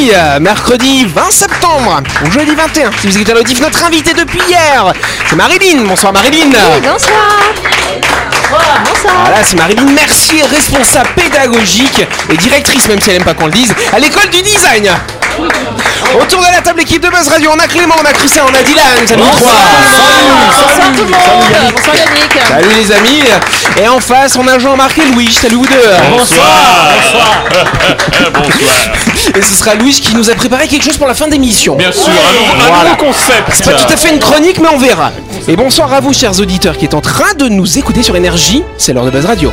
mercredi, euh, mercredi 20 septembre, ou jeudi 21, si vous écoutez l'auditif, notre invité depuis hier, c'est Marilyn. Bonsoir Marilyn. Bonsoir. Bonsoir. Voilà, c'est Marilyn Mercier, responsable pédagogique et directrice, même si elle aime pas qu'on le dise, à l'école du design. Autour de la table équipe de Buzz Radio, on a Clément, on a Christian, on a Dylan, salut les trois. Bonsoir tout le monde. Bonsoir Yannick. Salut les amis. Et en face, on a Jean-Marc et Louis. Salut vous deux. Bonsoir. Et ce sera Louis qui nous a préparé quelque chose pour la fin d'émission. Bien sûr, un nouveau, un Voilà. nouveau concept. C'est pas tout à fait une chronique, mais on verra. Et bonsoir à vous, chers auditeurs, qui êtes en train de nous écouter sur Énergie. C'est l'heure de Buzz Radio.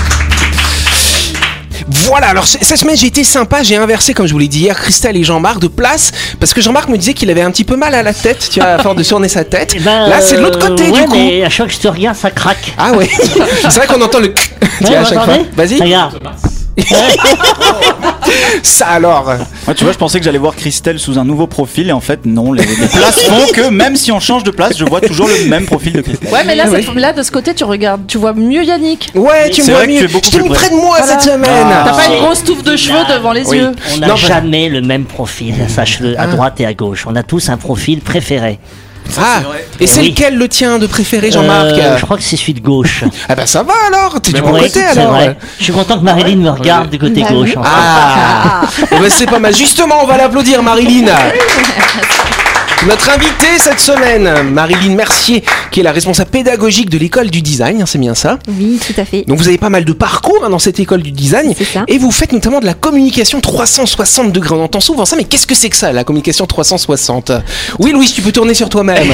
voilà, alors cette semaine j'ai été sympa, j'ai inversé comme je vous l'ai dit hier Christelle et Jean-Marc de place parce que Jean-Marc me disait qu'il avait un petit peu mal à la tête, tu vois, à force de tourner sa tête. Eh ben, Là c'est de l'autre côté euh, ouais, du coup. mais à chaque fois que je te regarde, ça craque. Ah ouais, c'est vrai qu'on entend le tu Ouais, vois, à vous chaque fois. entendez Vas-y, Regarde. ça alors. Ouais, tu vois, je pensais que j'allais voir Christelle sous un nouveau profil et en fait, non. Les, les places font que même si on change de place, je vois toujours le même profil de Christelle. Ouais, mais là, Ah là, de ce côté, tu regardes, tu vois mieux Yannick. Ouais, tu me vois vrai que mieux. tu es beaucoup Je t'ai plus mis près. près de moi cette semaine. Ah. T'as pas Ah. une grosse touffe de cheveux devant les Oui. yeux. On n'a jamais le même profil, sache-le, à droite et à gauche. On a tous un profil préféré. Ah, et c'est Oui. lequel le tien de préféré Jean-Marc Euh, je crois que c'est celui de gauche. Ah bah ça va alors, t'es du bon côté c'est alors. vrai. Je suis content que Marilyn me regarde du côté Bah gauche. oui. en fait. Ah, Eh ben, c'est pas mal. Justement, on va l'applaudir, Marilyn. Notre invitée cette semaine, Marilyn Mercier, qui est la responsable pédagogique de l'école du design, hein, c'est bien ça. Oui, tout à fait. Donc vous avez pas mal de parcours hein, dans cette école du design, C'est ça. et vous faites notamment de la communication 360 degrés. On entend souvent ça, mais qu'est-ce que c'est que ça, la communication 360 Oui, Louise, tu peux tourner sur toi-même.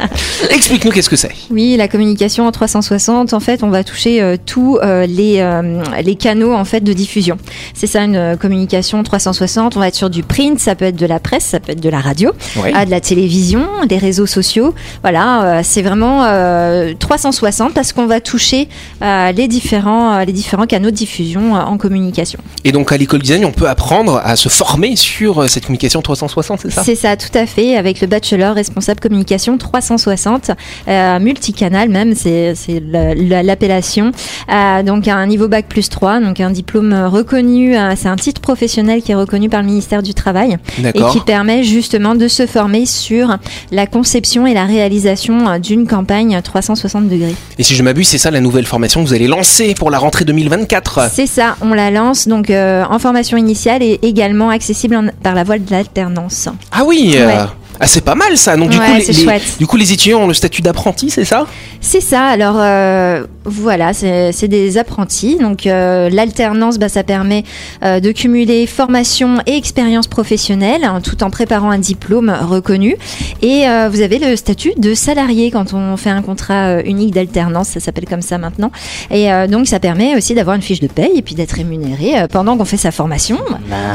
Explique-nous qu'est-ce que c'est. Oui, la communication en 360, en fait, on va toucher euh, tous euh, les, euh, les canaux en fait de diffusion. C'est ça une communication 360. On va être sur du print, ça peut être de la presse, ça peut être de la radio, Oui. à de la télévision, des réseaux sociaux. Voilà, euh, c'est vraiment euh, 360 parce qu'on va toucher euh, les différents euh, les différents canaux de diffusion euh, en communication. Et donc à l'école design, on peut apprendre à se former sur euh, cette communication 360, c'est ça? C'est ça, tout à fait, avec le bachelor responsable communication 360, euh, multicanal même, c'est c'est la- la- l'appellation. Euh, donc un niveau bac plus 3, donc un diplôme reconnu, euh, c'est un titre professionnel qui est reconnu par le ministère du Travail et qui permet justement de se former sur la conception et la réalisation euh, d'une campagne 360 degrés. Et si je m'abuse, c'est ça la nouvelle formation que vous allez lancer pour la rentrée 2024 C'est ça, on la lance donc euh, en formation initiale et également accessible en- par la voie de l'alternance. Ah oui euh, Ouais. Ah c'est pas mal ça. Donc du Ouais, coup les, du coup les étudiants ont le statut d'apprenti, c'est ça? C'est ça, alors euh, voilà, c'est des apprentis. Donc euh, l'alternance, bah, ça permet euh, de cumuler formation et expérience professionnelle hein, tout en préparant un diplôme reconnu. Et euh, vous avez le statut de salarié quand on fait un contrat euh, unique d'alternance, ça s'appelle comme ça maintenant. Et euh, donc ça permet aussi d'avoir une fiche de paye et puis d'être rémunéré pendant qu'on fait sa formation.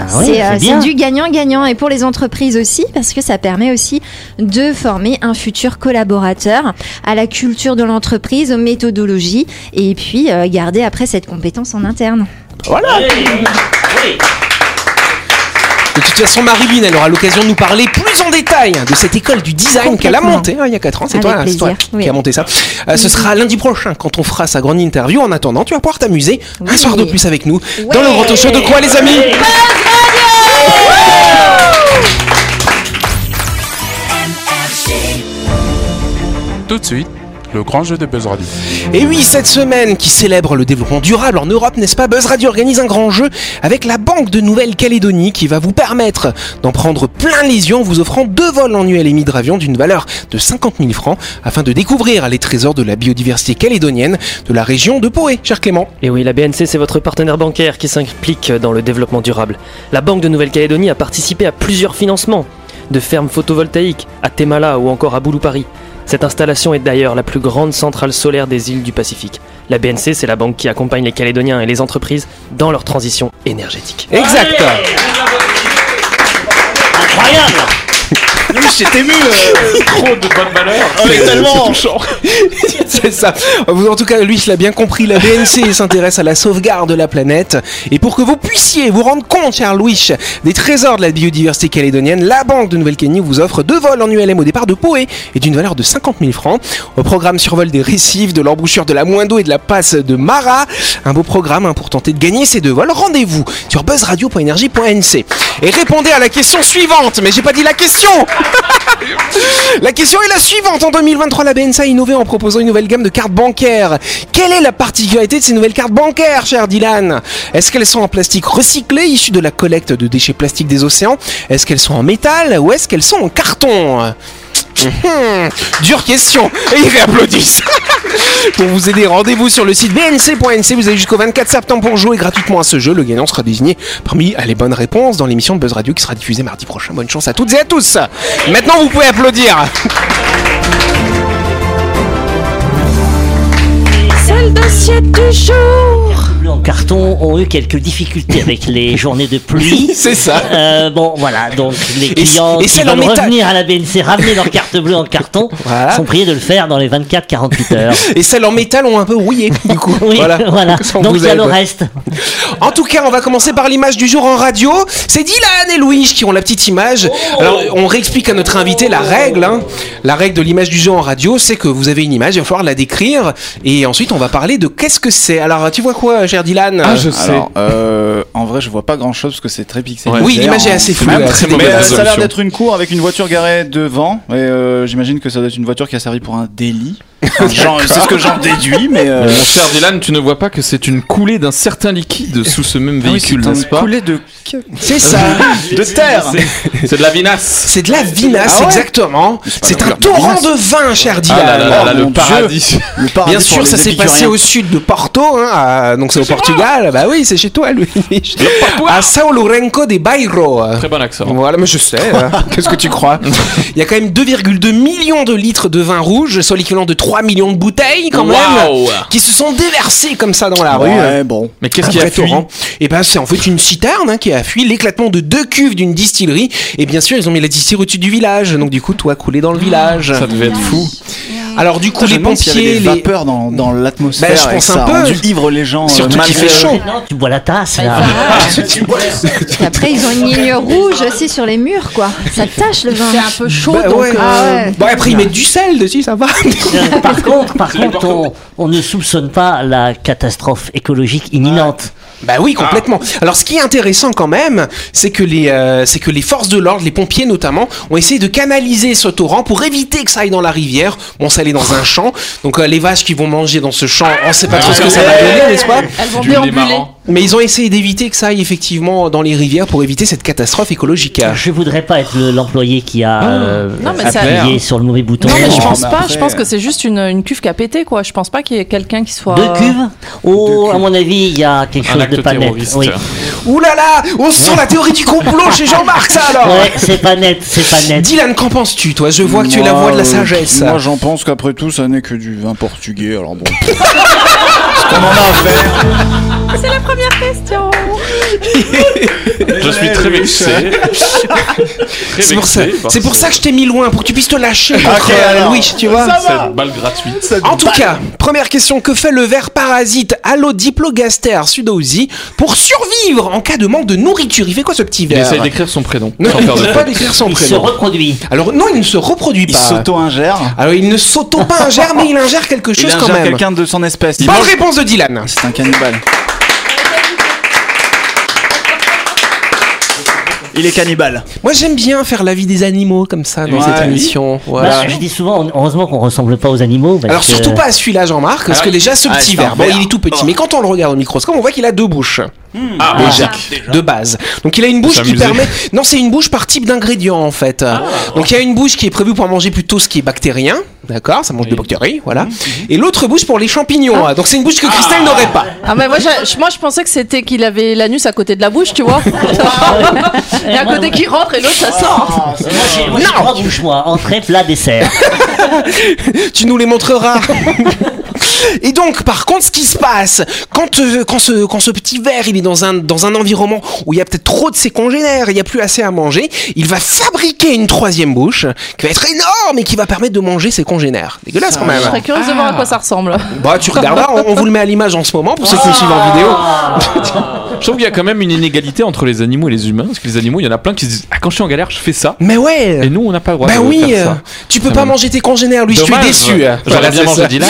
C'est bien. c'est du gagnant-gagnant et pour les entreprises aussi parce que ça permet aussi de former un futur collaborateur à la culture de l'entreprise, aux méthodologies et puis euh, garder après cette compétence en interne. Voilà. Oui. De toute façon, Marilyn, elle aura l'occasion de nous parler plus en détail de cette école du design qu'elle a montée hein, il y a 4 ans. C'est toi, oui. qui a monté ça. Euh, ce sera lundi prochain quand on fera sa grande interview. En attendant, tu vas pouvoir t'amuser un soir de plus avec nous dans le grand show de quoi, les amis Tout de suite, le grand jeu de Buzz Radio. Et oui, cette semaine qui célèbre le développement durable en Europe, n'est-ce pas Buzz Radio organise un grand jeu avec la Banque de Nouvelle-Calédonie qui va vous permettre d'en prendre plein les yeux en vous offrant deux vols annuels et d'avion d'une valeur de 50 000 francs afin de découvrir les trésors de la biodiversité calédonienne de la région de Poé, cher Clément. Et oui, la BNC, c'est votre partenaire bancaire qui s'implique dans le développement durable. La Banque de Nouvelle-Calédonie a participé à plusieurs financements, de fermes photovoltaïques à Temala ou encore à Boulou-Paris. Cette installation est d'ailleurs la plus grande centrale solaire des îles du Pacifique. La BNC, c'est la banque qui accompagne les Calédoniens et les entreprises dans leur transition énergétique. Exact. incroyable Oui, j'étais ému. euh, Trop de bonne valeur. On est tellement. En tout cas, lui, l'ai bien compris. La BNC s'intéresse à la sauvegarde de la planète. Et pour que vous puissiez vous rendre compte, cher Louis, des trésors de la biodiversité calédonienne, la Banque de Nouvelle-Calédonie vous offre deux vols en ULM au départ de Poé et d'une valeur de 50 000 francs. Au programme survol des récifs, de l'embouchure de la Moindo et de la passe de Mara. Un beau programme hein, pour tenter de gagner ces deux vols. Rendez-vous sur buzzradio.energie.nc et répondez à la question suivante. Mais j'ai pas dit la question La question est la suivante. En 2023, la BNC a innové en proposant une nouvelle gamme de cartes bancaires. Quelle est la particularité de ces nouvelles cartes bancaires, cher Dylan? Est-ce qu'elles sont en plastique recyclé, issu de la collecte de déchets plastiques des océans? Est-ce qu'elles sont en métal ou est-ce qu'elles sont en carton? Mhm. Dure question Et ils réapplaudissent Pour vous aider, rendez-vous sur le site bnc.nc. Vous avez jusqu'au 24 septembre pour jouer gratuitement à ce jeu. Le gagnant sera désigné parmi les bonnes réponses dans l'émission de Buzz Radio qui sera diffusée mardi prochain. Bonne chance à toutes et à tous. Maintenant, vous pouvez applaudir. Dossier du jour. Bleus en carton ont eu quelques difficultés avec les journées de pluie. C'est ça. Euh, bon, voilà, donc les clients et qui veulent revenir à la BNC, ramener leur carte bleue en carton, Voilà. sont priés de le faire dans les 24-48 heures. Et celles en métal ont un peu rouillé, du coup. Oui, voilà. Donc il y a le reste. En tout cas, on va commencer par l'image du jour en radio. C'est Dylan et Louis qui ont la petite image. Alors, on réexplique à notre invité la règle. hein. La règle de l'image du jour en radio, c'est que vous avez une image, il va falloir la décrire. Et ensuite, on va parler de qu'est-ce que c'est. Alors, tu vois quoi, cher Dylan Ah, je sais. Alors, euh, en vrai, je vois pas grand chose parce que c'est très pixelisé. Oui, l'image est assez C'est floue. Mais euh, ça a l'air d'être une cour avec une voiture garée devant. Et euh, j'imagine que ça doit être une voiture qui a servi pour un délit. Enfin, c'est ce que j'en déduis, mais. euh, Mon cher Dylan, tu ne vois pas que c'est une coulée d'un certain liquide sous ce même ah véhicule, n'est-ce pas coulé de, C'est ça. de terre. C'est de la vinasse. C'est de la vinasse, Ah ouais exactement. C'est un torrent de vin, cher Dylan. Ah là là là là, Oh, le paradis. Le paradis Bien sûr, ça s'est passé au sud de Porto, hein, à- donc c'est au Portugal. Bah oui, c'est chez toi, À Sao Lourenço de Bairro. Très bon accent. Voilà, mais je sais. hein. Qu'est-ce que tu crois? Il y a quand même 2,2 millions de litres de vin rouge, soit l'équivalent de 3 millions de bouteilles quand même, Waouh qui se sont déversées comme ça dans la rue. Ouais, bon. Mais qu'est-ce qui a fui? torrent. Et ben c'est en fait une citerne hein, qui a fui l'éclatement de deux cuves d'une distillerie. Et bien sûr, ils ont mis la distillerie au-dessus du village. Donc du coup, tout a coulé dans le village. Ça devait être fou. Alors du coup, Je les y avait pompiers, des les... vapeurs dans, dans l'atmosphère. Bah, je et que pense ça un peu. a rendu ivre les gens. euh, Surtout qu'il malgré- fait chaud. Non, tu bois la tasse, là. Et après, ils ont une ligne rouge aussi sur les murs, quoi. Ça tâche le vin. C'est un peu chaud, Bah, donc. ouais. euh, Ah ouais. Bon, après ils mettent du sel dessus, ça va. Euh, par contre, par contre on, on ne soupçonne pas la catastrophe écologique imminente. Bah oui, complètement. Alors ce qui est intéressant quand même, c'est que les euh, c'est que les forces de l'ordre, les pompiers notamment, ont essayé de canaliser ce torrent pour éviter que ça aille dans la rivière. Bon, ça dans un champ. Donc euh, les vaches qui vont manger dans ce champ, on sait pas trop ce que ça va donner, n'est-ce pas Elles vont déambuler. Mais ils ont essayé d'éviter que ça aille effectivement dans les rivières pour éviter cette catastrophe écologique. Je voudrais pas être le- l'employé qui a euh, Non, mais ça- appuyé sur le mauvais bouton. Non, mais je pense mais pas. Je pense que c'est juste une, une cuve qui a pété, quoi. Je pense pas qu'il y ait quelqu'un qui soit. Deux cuves Oh, Deux à mon avis, il y a quelque Un chose acte de pas net. Oui. Ouh là là, on sent la théorie du complot chez Jean-Marc ça alors. Ouais, c'est pas net, c'est pas net. Dylan, qu'en penses-tu Toi, je vois que tu es la voix de la euh, sagesse. Moi, j'en pense qu'après tout, ça n'est que du vin portugais. Alors bon. Ce qu'on en a à faire. C'est la première question. Je suis très vexé. C'est pour ça, c'est pour ça que je t'ai mis loin, pour que tu puisses te lâcher contre euh, alors. Louis, tu vois. Cette balle gratuite. En tout cas, première question, que fait le ver parasite Allodiplogaster sudausi pour survivre en cas de manque de nourriture? Il fait quoi ce petit Il ver? essaye d'écrire son prénom. Non, sans il faire ne de peut pas faute. d'écrire son Il se prénom. reproduit. Alors non, il ne se reproduit Il pas. s'auto-ingère. Alors il ne s'auto pas ingère, mais il ingère quelque Il chose quand ingère même. quelqu'un de son espèce. Il Bonne mange- réponse de Dylan. C'est un cannibale. Il est cannibale. Moi j'aime bien faire la vie des animaux comme ça dans Ouais. cette émission. Voilà. Bah, je dis souvent, heureusement qu'on ressemble pas aux animaux. parce Alors que- surtout pas à celui-là Jean-Marc, parce Ah que déjà ce Ah, petit verre. il est tout petit, Oh. mais quand on le regarde au microscope, on voit qu'il a deux bouches. Ah, déjà, de base. Donc il a une bouche qui permet. Non, c'est une bouche par type d'ingrédient en fait. Ah. Donc il y a une bouche qui est prévue pour manger plutôt ce qui est bactérien, d'accord, ça mange des bactéries, voilà. Mhm, Et l'autre bouche pour les champignons. hein. Donc c'est une bouche que Christelle n'aurait pas. Ah, mais moi, je, moi, je pensais que c'était qu'il avait l'anus à côté de la bouche, tu vois. Il y a un côté qui rentre et l'autre, ça sort. Moi, j'ai moi, j'ai Non. trois bouches, moi. Entrée, plat, dessert. Tu nous les montreras. Et donc, par contre, ce qui se passe quand euh, quand ce quand ce petit ver il est dans un dans un environnement où il y a peut-être trop de ses congénères, il y a plus assez à manger, il va fabriquer une troisième bouche qui va être énorme et qui va permettre de manger ses congénères. Dégueulasse quand même. Je serais curieuse de voir à quoi ça ressemble. Bah tu regarderas, on, on vous le met à l'image en ce moment pour ceux qui nous suivent en vidéo. Je trouve qu'il y a quand même une inégalité entre les animaux et les humains. Parce que les animaux, il y en a plein qui se disent Ah, quand je suis en galère, je fais ça. Mais ouais. Et nous, on n'a pas le droit Bah de oui, faire euh, ça. tu peux pas manger tes congénères, tu es Dommage. déçu. J'aurais Voilà, bien mangé ça. Dylan.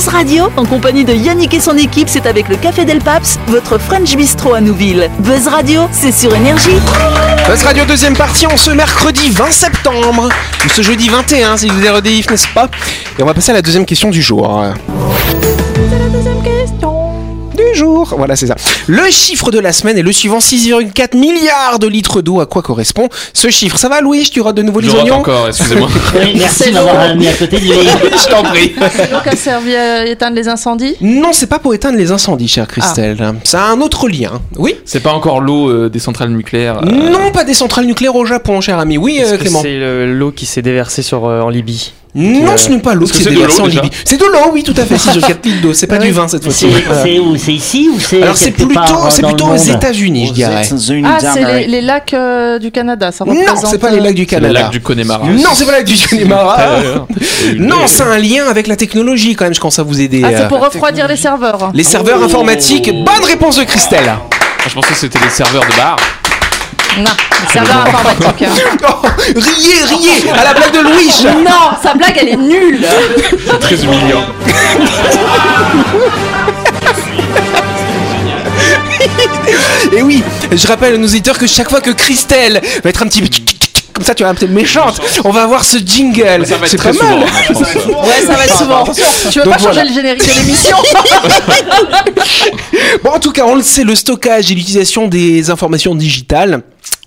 Buzz Radio, en compagnie de Yannick et son équipe, c'est avec le Café Del Paps, votre French Bistro à Nouville. Buzz Radio, c'est sur Énergie. Buzz Radio deuxième partie en ce mercredi 20 septembre, ou ce jeudi 21 si vous êtes n'est-ce pas? Et on va passer à la deuxième question du jour. Voilà c'est ça. Le chiffre de la semaine est le suivant 6,4 milliards de litres d'eau. À quoi correspond ce chiffre? Ça va Louis? Tu rates de nouveau les oignons? encore, excusez-moi. Oui, merci C'est de m'avoir long. mis à côté de lui. Je t'en prie. C'est l'eau qui a servi à éteindre les incendies? Non, c'est pas pour éteindre les incendies, chère Christelle. Ça a un autre lien. Oui? C'est pas encore l'eau euh, des centrales nucléaires. euh, Non, pas des centrales nucléaires au Japon, cher ami. Oui, Est-ce euh, que Clément. c'est le- l'eau qui s'est déversée sur, euh, en Libye? Non, Euh, ce n'est pas l'eau qui de déversée l'eau, en déjà Libye. C'est de l'eau, oui, tout à fait. 6,4 litres d'eau. C'est pas du vin cette fois-ci. C'est c'est où C'est ici ou c'est Alors c'est plutôt, c'est plutôt aux États-Unis, je dirais. Ah, c'est les, lacs euh, du Canada, ça Non, c'est pas les lacs du C'est le Canada. lac du Connemara. Non, c'est pas le lac du Connemara. Non, c'est un lien avec la technologie quand même. Je commence à vous aider. Ah, euh. c'est pour refroidir les serveurs. Les serveurs informatiques. Bonne réponse de Christelle. Ah, Je pensais que c'était les serveurs de bar. Non, les serveurs informatiques. hein. Oh, riez, riez à la blague de Louis. Non, sa blague, elle est nulle. C'est très humiliant. Et oui, je rappelle à nos auditeurs que chaque fois que Christelle va être un petit peu comme ça, tu vois, un peu méchante, on va avoir ce jingle. C'est très pas souvent. mal. hein. Ouais, ça va être souvent. Tu veux Donc pas changer voilà. le générique de l'émission Bon, en tout cas, on le sait, le stockage et l'utilisation des informations digitales.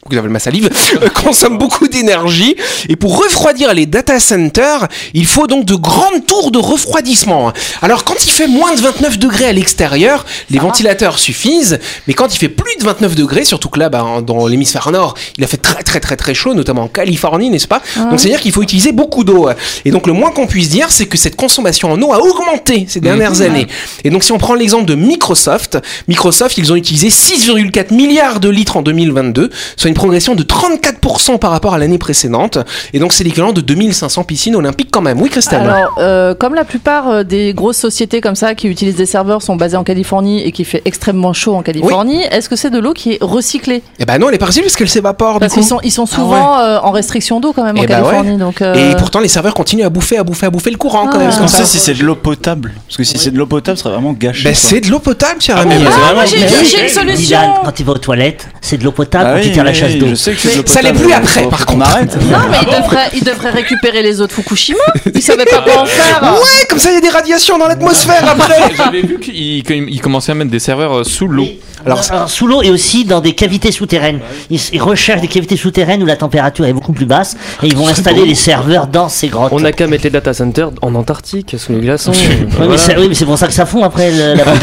Vous avez ma salive, euh, consomme beaucoup d'énergie. Et pour refroidir les data centers, il faut donc de grandes tours de refroidissement. Alors, quand il fait moins de 29 degrés à l'extérieur, les ventilateurs suffisent. Mais quand il fait plus de 29 degrés, surtout que là, bah, dans l'hémisphère nord, il a fait très très très très chaud, notamment en Californie, n'est-ce pas? Donc, c'est-à-dire qu'il faut utiliser beaucoup d'eau. Et donc, le moins qu'on puisse dire, c'est que cette consommation en eau a augmenté ces dernières années. Et donc, si on prend l'exemple de Microsoft, Microsoft, ils ont utilisé 6,4 milliards de litres en 2022, soit une progression de 34% par rapport à l'année précédente. Et donc, c'est l'équivalent de 2500 piscines olympiques quand même. Oui, Christelle Alors, euh, comme la plupart euh, des grosses sociétés comme ça qui utilisent des serveurs sont basées en Californie et qui fait extrêmement chaud en Californie, est-ce que c'est de l'eau qui est recyclée? Eh ben non, elle est partie parce qu'elle s'évapore. Parce qu'ils sont, ils sont souvent euh, en restriction d'eau quand même en Eh ouais. Californie. Donc, euh, Et pourtant, les serveurs continuent à bouffer, à bouffer, à bouffer le courant quand Ah. même. Qu'on ça. sait si c'est de l'eau potable? Parce que si c'est de l'eau potable, ce serait vraiment gâché. Ben, c'est de l'eau potable, cher ami. Ah, vraiment moi j'ai une Dylan, solution. quand il va aux toilettes, c'est de l'eau potable tu tires la chasse d'eau ça l'est plus après, par contre. arrête. Non, mais il devrait, il devrait récupérer les eaux de Fukushima. Il savait pas quoi en faire. Ouais, comme ça, il y a des radiations dans l'atmosphère après. J'avais vu qu'il qu'il commençait à mettre des serveurs euh, sous l'eau. Alors, sous l'eau et aussi dans des cavités souterraines. Ils, ils recherchent des cavités souterraines où la température est beaucoup plus basse et ils vont installer les serveurs dans ces grottes. On n'a qu'à mettre les data centers en Antarctique, sous les glaçons. Oui, mais Voilà. c'est oui, mais c'est pour ça que ça fond après le- la.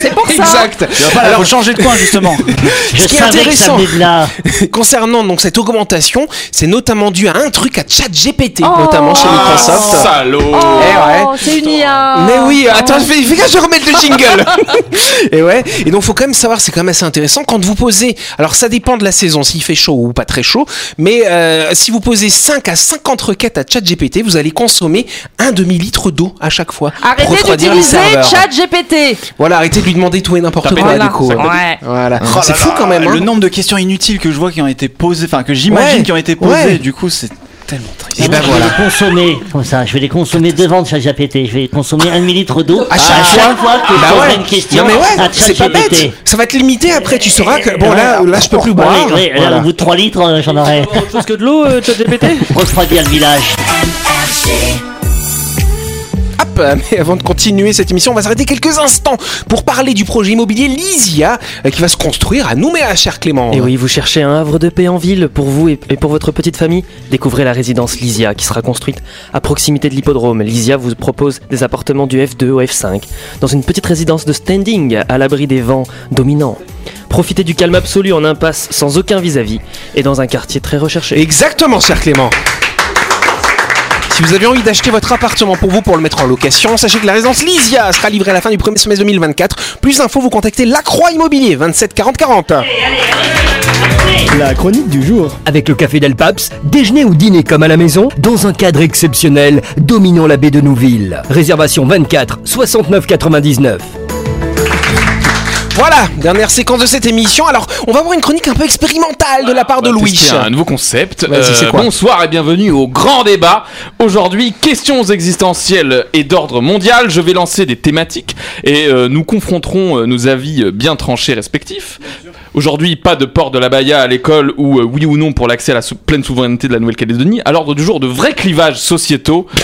C'est pour ça. Exact. Alors, faut changer de coin justement. Je Ce qui est savais que ça intéressant. venait de là. Concernant donc cette augmentation, c'est notamment dû à un truc à ChatGPT, Oh. notamment chez Microsoft. Salaud Oh, Eh ouais. c'est une IA. Mais oui, attends, fais, fais gaffe, je remets le jingle. et ouais, et donc faut quand même savoir, c'est quand même assez intéressant quand vous posez. Alors ça dépend de la saison, s'il fait chaud ou pas très chaud, mais euh, si vous posez 5 à 50 requêtes à ChatGPT, vous allez consommer un demi litre d'eau à chaque fois. pour Arrêtez refroidir les d'utiliser. ChatGPT. Voilà, arrêtez de lui demander tout et n'importe quoi Voilà. du coup. Ouais. Voilà, Oh c'est fou quand même. hein. Le nombre de questions inutiles que je vois qui ont été posées, enfin que j'imagine Ouais, qui ont été posées, ouais. du coup c'est tellement triste. Et ben je voilà. vais les consommer comme ça. Je vais les consommer devant ChatGPT. Je vais consommer un demi-litre d'eau À chaque fois. que je Bah poserai ouais. une question Non mais ouais, à c'est pas bête. Ça va te limiter après, tu sauras que bon là, là je peux plus boire. Au bout de 3 litres, euh, j'en aurai. Autre chose que de l'eau, euh, ChatGPT Refroidir le village. Euh, Mais avant de continuer cette émission, on va s'arrêter quelques instants pour parler du projet immobilier Lysia euh, qui va se construire à Nouméa, cher Clément. Et oui, vous cherchez un havre de paix en ville pour vous et et pour votre petite famille? Découvrez la résidence Lysia qui sera construite à proximité de l'hippodrome. Lysia vous propose des appartements du F2 au F5 dans une petite résidence de standing à l'abri des vents dominants. Profitez du calme absolu en impasse sans aucun vis-à-vis et dans un quartier très recherché. Exactement, cher Clément. Si vous avez envie d'acheter votre appartement pour vous pour le mettre en location, sachez que la résidence Lysia sera livrée à la fin du premier semestre 2024. Plus d'infos, vous contactez Lacroix Immobilier 27 40 40. La chronique du jour. Avec le café Del Paps, déjeuner ou dîner comme à la maison, dans un cadre exceptionnel, dominant la baie de Nouville. Réservation 24 69 99. Voilà, dernière séquence de cette émission. Alors, on va voir une chronique un peu expérimentale de la part de Louis. un nouveau concept. Euh, quoi bonsoir et bienvenue au grand débat. Aujourd'hui, questions existentielles et d'ordre mondial. Je vais lancer des thématiques et euh, nous confronterons euh, nos avis bien tranchés respectifs. Aujourd'hui, pas de port de la baya à l'école ou euh, oui ou non pour l'accès à la sou- pleine souveraineté de la Nouvelle-Calédonie. À l'ordre du jour, de vrais clivages sociétaux.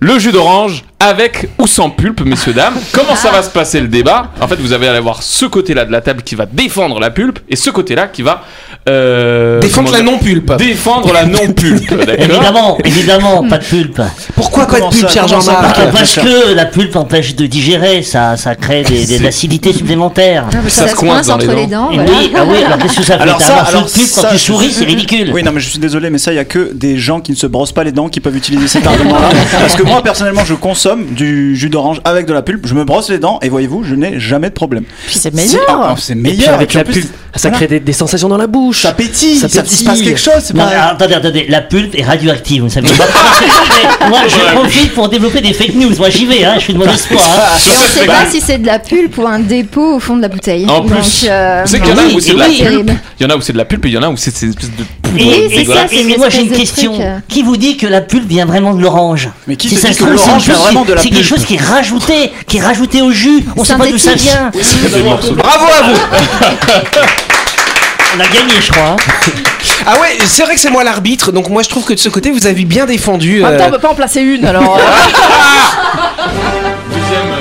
Le jus d'orange avec ou sans pulpe, messieurs, dames. Comment ça va se passer le débat? En fait, vous allez avoir ce côté-là de la table qui va défendre la pulpe et ce côté-là qui va... euh, Défendre la non-pulpe. Défendre la non-pulpe, Évidemment, évidemment, pas de pulpe. Pourquoi pas de pulpe, Jean-Marc? Ah, Parce que la pulpe empêche de digérer, ça, ça crée des, des- de l'acidité supplémentaire. Ah, Ça ça, se coince coince dans entre les les dents. Oui, ah oui, alors qu'est-ce que ça fait Alors ça, alors ça, quand tu souris, c'est ridicule. Oui, non, mais je suis désolé, mais ça, il y a que des gens qui ne se brossent pas les dents qui peuvent utiliser cet argument-là. Parce que moi, personnellement, je consomme du jus d'orange avec de la pulpe, je me brosse les dents et voyez-vous, je n'ai jamais de problème. Puis c'est meilleur. ah, ah, c'est Et puis meilleur. avec la plus, pulpe, ça crée des, des sensations dans la bouche. Ça pétille, Ça ça, il se passe quelque chose, c'est Non, attendez, attendez, la pulpe est radioactive, vous savez. Moi, je profite pour développer des fake news. Moi, j'y vais, hein, je suis de mauvaise foi. hein. Et on ne sait pas si c'est de la pulpe ou un dépôt au fond de la bouteille. En plus, euh, vous savez qu'il y en a oui, où c'est de la oui. pulpe, Terrible. il y en a où c'est de la pulpe et il y en a où c'est une espèce de poudre. Ça, c'est moi j'ai une question. truc, euh. Qui vous dit que la pulpe vient vraiment de l'orange Mais qui ça que l'orange une vient vraiment de la C'est quelque pulpe chose qui est rajouté, qui est rajouté au jus. On sait pas d'où ça vient. Bravo à vous On a gagné, je crois. Ah ouais, c'est vrai que c'est moi l'arbitre, donc moi je trouve que de ce côté vous avez bien défendu. En même temps, euh, on peut pas en placer une alors. Deuxième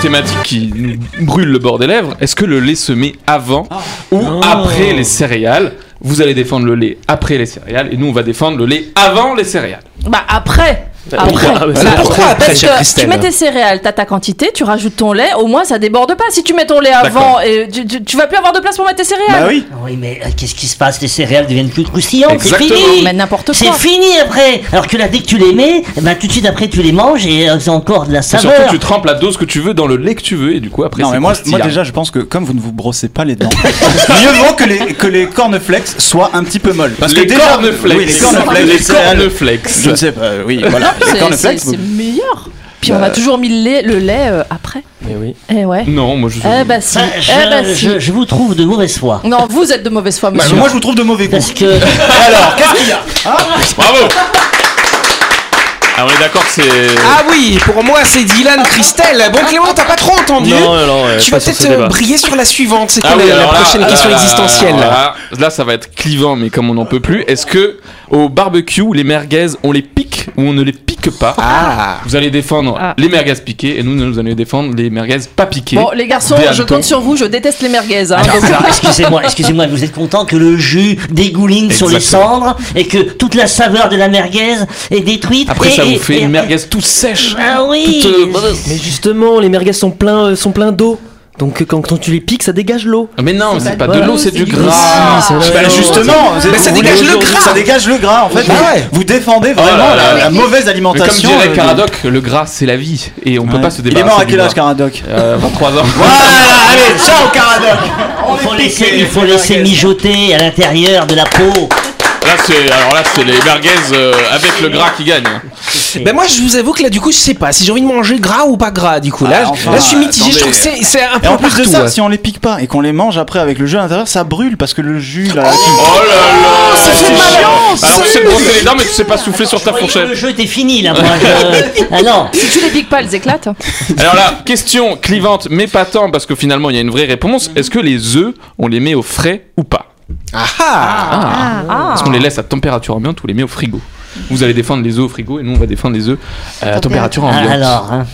thématique qui nous brûle le bord des lèvres, est-ce que le lait se met avant ou après les céréales? Vous allez défendre le lait après les céréales et nous on va défendre le lait avant les céréales. bah après. Après. Pourquoi Ah, c'est- pourquoi après, Parce que Christelle tu mets tes céréales, t'as ta quantité, tu rajoutes ton lait, au moins ça déborde pas. Si tu mets ton lait avant, et tu, tu- tu vas plus avoir de place pour mettre tes céréales. Bah oui. Oui, mais euh, qu'est-ce qui se passe? Les céréales deviennent plus croustillantes. C'est fini. Mais n'importe C'est fini après. Alors que là, dès que tu les mets, eh ben, tout de suite après, tu les manges et elles ont encore de la Et saveur. surtout tu trempes la dose que tu veux dans le lait que tu veux et du coup après Non c'est mais moi, déjà je pense que comme vous ne vous brossez pas les dents, mieux vaut que les, que les cornflakes soient un petit peu molles. Parce les que déjà, cornflakes, oui, les cornflakes, les cornflakes. je ne sais pas, oui voilà, C'est- cornflakes. C'est c'est meilleur. Puis on a toujours mis le lait, le lait euh, après. Mais oui. Eh ouais. Non, moi je Eh bah si. Je, Eh bah si. je- je vous trouve de mauvaise foi. Non, vous êtes de mauvaise foi, Bah, monsieur. moi je vous trouve de mauvais goût. Parce que Alors, qu'est-ce qu'il y a Bravo Ah on est d'accord que c'est Ah oui, pour moi c'est Dylan Christelle. Bon Clément, t'as pas trop entendu Non, non, non, Tu vas peut-être euh, briller sur la suivante. C'est quoi Ah oui, la, la alors là, prochaine question existentielle Là, là, ça va être clivant, mais comme on n'en peut plus, est-ce que au barbecue, les merguez, on les pique ou on ne les pique pas Ah Vous allez défendre Ah. les merguez piquées et nous, nous allons défendre les merguez pas piquées. Bon, les garçons, je compte sur vous, je déteste les merguez. hein, excusez-moi, excusez-moi, vous êtes content que le jus dégouline sur les cendres et que toute la saveur de la merguez est détruite. Après, et- ça vous fait et- une merguez toute sèche. Ah oui. toute, euh, Mais justement, les merguez sont pleins, euh, sont pleins d'eau. Donc euh, quand, quand tu les piques, ça dégage l'eau. Mais non, c'est pas pas de l'eau, c'est du gras. c'est Bah, justement, Mais ça dégage le gras. Ça dégage le gras en fait. Bah vous- ouais. Vous défendez Oh là vraiment là. la, la mauvaise Mais comme alimentation. dirait euh, Caradoc, le gras c'est la vie et on peut pas se Il est débarrasser. mort à quel âge. Caradoc Euh, 23 ans. Voilà, allez, ciao Caradoc Il faut laisser, il faut laisser mijoter à l'intérieur de la peau. Là, c'est alors là, c'est les merguez euh, avec le gras qui gagne. Ben moi je vous avoue que là du coup je sais pas si j'ai envie de manger gras ou pas gras du coup. Là, Ah, enfin, là je suis mitigé, je trouve que c'est c'est un peu Et en plus de ça, ouais. si on les pique pas et qu'on les mange après avec le jus à l'intérieur, ça brûle parce que le jus là. Oh là là, Ça fait mal. Alors tu sais te brosser les dents, mais tu sais pas souffler sur ta fourchette. Le jeu était fini là, moi. je- Ah non. Si tu les piques pas, elles éclatent. Alors là, question clivante, mais pas tant parce que finalement il y a une vraie réponse. Est-ce que les œufs, on les met au frais ou pas? Ah ah Ah. Est-ce qu'on les laisse à température ambiante ou on les met au frigo? Vous allez défendre les œufs au frigo et nous on va défendre les œufs à température Ah, ambiante. alors, hein,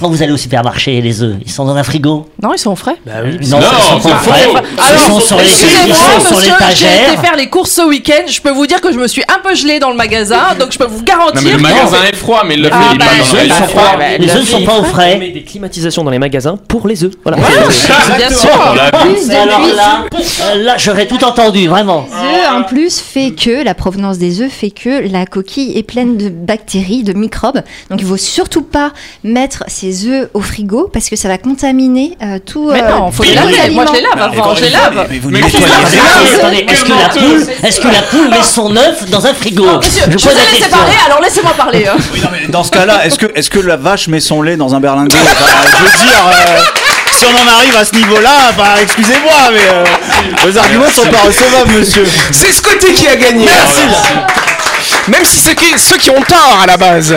quand vous allez au supermarché, les œufs, ils sont dans un frigo? Non, ils sont frais. Non, Non, ils sont pas frais. faux. Ils sont sur les, ils sont sur j'ai été faire les courses ce week-end. Je peux vous dire que je me suis un peu gelée dans le magasin, donc je peux vous garantir. Non mais le que- magasin est froid, mais le Ah, bah, pas les dans œufs, sont froid. frais. Les œufs ne sont pas au On frais. met des climatisations dans les magasins pour les œufs. Voilà. Bien sûr. Alors là, euh, là j'aurais tout entendu, vraiment. œufs en plus fait que la provenance des œufs fait que la coquille est pleine de bactéries, de microbes. Donc il faut surtout pas mettre ces œufs au frigo parce que ça va contaminer euh, tout. Mais euh, non, faut les laver. Moi, je les lave avant, je les lave. Mais vous ne les Attendez, est-ce que la poule, est-ce que la poule met son œuf dans un frigo? Je vous ai laissé parler, alors laissez-moi parler. hein. Oui, non, mais dans ce cas-là, est-ce que, est-ce que la vache met son lait dans un berlingot? Enfin, Je veux dire, euh, si on en arrive à ce niveau-là, bah, excusez-moi, mais euh, vos arguments sont pas recevables, monsieur. C'est Scotty qui a gagné. Même si c'est qui- ceux qui ont tort à la base.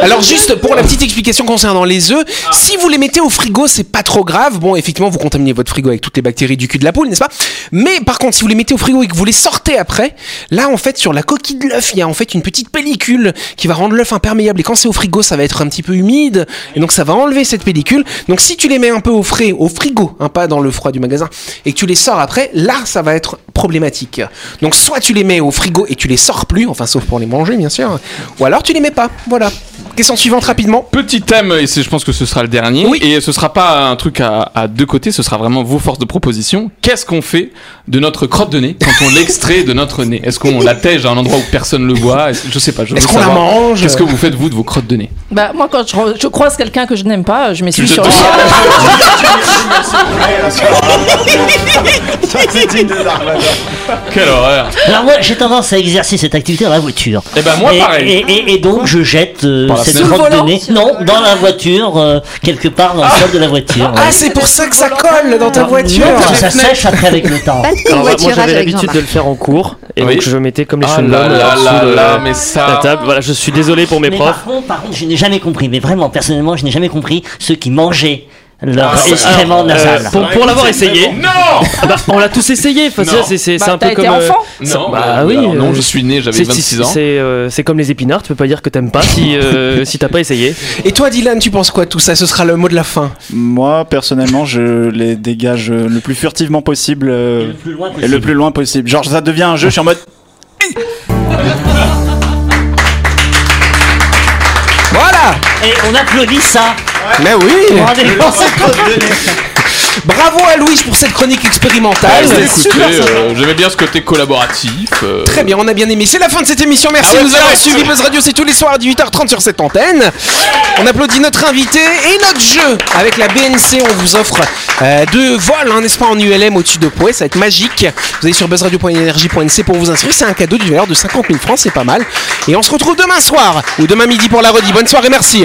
Alors juste pour la petite explication concernant les œufs, si vous les mettez au frigo, c'est pas trop grave. Bon, effectivement, vous contaminez votre frigo avec toutes les bactéries du cul de la poule, n'est-ce pas? Mais par contre, si vous les mettez au frigo et que vous les sortez après, là en fait sur la coquille de l'œuf, il y a en fait une petite pellicule qui va rendre l'œuf imperméable et quand c'est au frigo, ça va être un petit peu humide et donc ça va enlever cette pellicule. Donc si tu les mets un peu au frais, au frigo, hein, pas dans le froid du magasin, et que tu les sors après, là ça va être problématique. Donc soit tu les mets au frigo et tu les sors plus, enfin sauf pour les manger bien sûr, ou alors tu les mets pas. Voilà. Question suivante rapidement. Petit thème, et je pense que ce sera le dernier. Oui. Et ce sera pas un truc à, à deux côtés, ce sera vraiment vos forces de proposition. Qu'est-ce qu'on fait de notre crotte de nez quand on l'extrait de notre nez? Est-ce qu'on la tège à un endroit où personne le voit? Je sais pas. Est-ce qu'on la mange? Qu'est-ce que vous faites vous de vos crottes de nez? Bah, moi, quand je, je croise quelqu'un que je n'aime pas, je m'essuie sur. Quelle horreur Alors moi, j'ai tendance à exercer cette activité dans la voiture. Eh ben moi et, pareil. Et, et- et donc je jette euh, La Sous le volant. Non, dans la voiture, euh, quelque part dans le sol de la voiture. Ah, ouais. c'est pour ça que ça colle dans ta Non, voiture. ça sèche après avec le temps. Alors, moi j'avais l'habitude de le faire en cours et Oui. donc je mettais comme les Ah là l'homme là là de là, mais la ça. table. Voilà, je suis désolé pour mes Mais profs. par contre, par contre, je n'ai jamais compris, mais vraiment, personnellement, je n'ai jamais compris ceux qui mangeaient leur Ah, excrément Euh, nasal. pour pour l'avoir essayé, Non ah bah, on l'a tous essayé. Enfin, c'est Bah, un t'as peu été comme. euh, enfant Non, bah euh, oui, alors non, je suis né, j'avais c'est- 26 c'est- ans. C'est euh, comme les épinards, tu peux pas dire que t'aimes pas si euh, si t'as pas essayé. Et toi Dylan, tu penses quoi de tout ça? Ce sera le mot de la fin. Moi, personnellement, je les dégage le plus furtivement possible Et le plus loin et possible. le plus loin possible. Genre, ça devient un jeu, je suis en mode. Voilà Et on applaudit ça. Mais oui Bravo à Louise pour cette chronique expérimentale. Ah, écoutez, euh, j'aimais bien ce côté collaboratif. euh, Très bien, on a bien aimé. C'est la fin de cette émission. Merci Ah ouais, de nous avoir suivis. Buzz Radio, c'est tous les soirs à 18h30 sur cette antenne. On applaudit notre invité et notre jeu. Avec la BNC, on vous offre euh, deux vols, hein, n'est-ce pas, en ULM au-dessus de Poé. Ça va être magique. Vous allez sur buzzradio.energie.nc pour vous inscrire. C'est un cadeau d'une valeur de 50 000 francs, c'est pas mal. Et on se retrouve demain soir ou demain midi pour la redit. Bonne soirée, merci.